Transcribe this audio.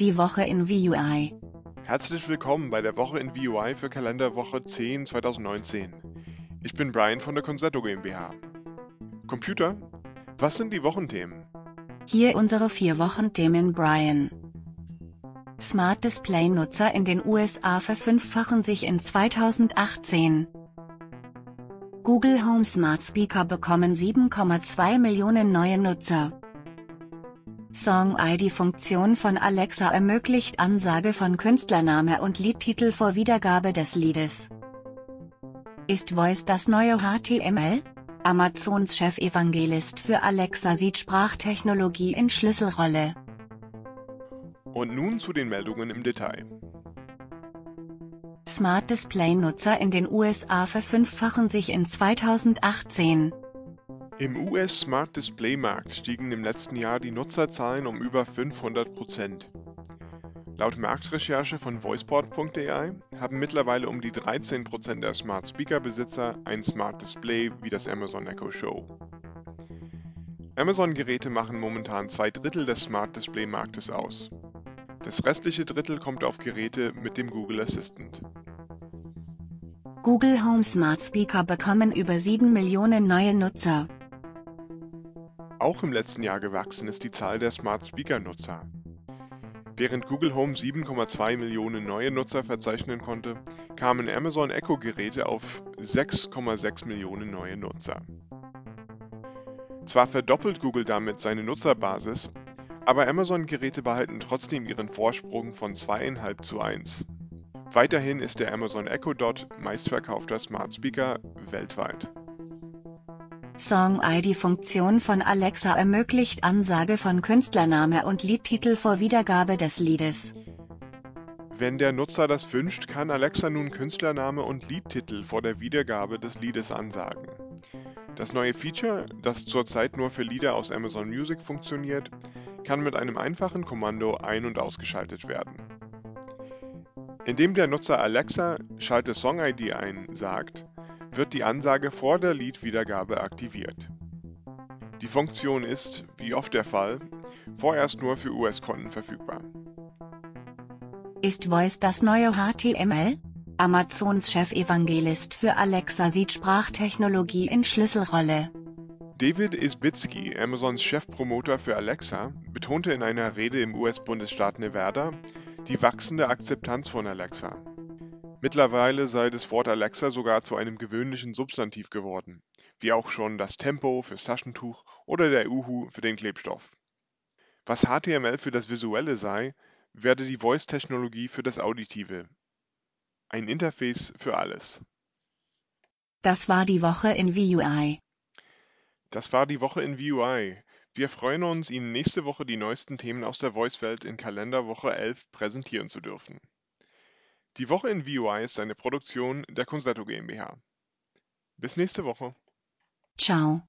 Die Woche in VUI. Herzlich willkommen bei der Woche in VUI für Kalenderwoche 10 2019. Ich bin Brian von der Concerto GmbH. Computer, was sind die Wochenthemen? Hier unsere vier Wochenthemen Brian. Smart Display Nutzer in den USA verfünffachen sich in 2018. Google Home Smart Speaker bekommen 7,2 Millionen neue Nutzer. Song ID-Funktion von Alexa ermöglicht Ansage von Künstlername und Liedtitel vor Wiedergabe des Liedes. Ist Voice das neue HTML? Amazons Chef-Evangelist für Alexa sieht Sprachtechnologie in Schlüsselrolle. Und nun zu den Meldungen im Detail. Smart Display-Nutzer in den USA verfünffachen sich in 2018. Im US Smart Display Markt stiegen im letzten Jahr die Nutzerzahlen um über 500 Prozent. Laut Marktrecherche von voiceport.ai haben mittlerweile um die 13 Prozent der Smart Speaker Besitzer ein Smart Display wie das Amazon Echo Show. Amazon-Geräte machen momentan zwei Drittel des Smart Display Marktes aus. Das restliche Drittel kommt auf Geräte mit dem Google Assistant. Google Home Smart Speaker bekommen über 7 Millionen neue Nutzer. Auch im letzten Jahr gewachsen ist die Zahl der Smart Speaker Nutzer. Während Google Home 7,2 Millionen neue Nutzer verzeichnen konnte, kamen Amazon Echo Geräte auf 6,6 Millionen neue Nutzer. Zwar verdoppelt Google damit seine Nutzerbasis, aber Amazon-Geräte behalten trotzdem ihren Vorsprung von 2,5 zu 1. Weiterhin ist der Amazon Echo Dot meistverkaufter Smart Speaker weltweit. Song ID-Funktion von Alexa ermöglicht Ansage von Künstlername und Liedtitel vor Wiedergabe des Liedes. Wenn der Nutzer das wünscht, kann Alexa nun Künstlername und Liedtitel vor der Wiedergabe des Liedes ansagen. Das neue Feature, das zurzeit nur für Lieder aus Amazon Music funktioniert, kann mit einem einfachen Kommando ein- und ausgeschaltet werden. Indem der Nutzer Alexa Schalte Song ID ein sagt, wird die Ansage vor der Liedwiedergabe aktiviert. Die Funktion ist, wie oft der Fall, vorerst nur für US-Konten verfügbar. Ist Voice das neue HTML? Amazons Chef-Evangelist für Alexa sieht Sprachtechnologie in Schlüsselrolle. David Isbitski, Amazons Chefpromoter für Alexa, betonte in einer Rede im US-Bundesstaat Nevada die wachsende Akzeptanz von Alexa. Mittlerweile sei das Wort Alexa sogar zu einem gewöhnlichen Substantiv geworden, wie auch schon das Tempo fürs Taschentuch oder der Uhu für den Klebstoff. Was HTML für das Visuelle sei, werde die Voice-Technologie für das Auditive. Ein Interface für alles. Das war die Woche in VUI. Das war die Woche in VUI. Wir freuen uns, Ihnen nächste Woche die neuesten Themen aus der Voice-Welt in Kalenderwoche 11 präsentieren zu dürfen. Die Woche in VUI ist eine Produktion der Concerto GmbH. Bis nächste Woche. Ciao.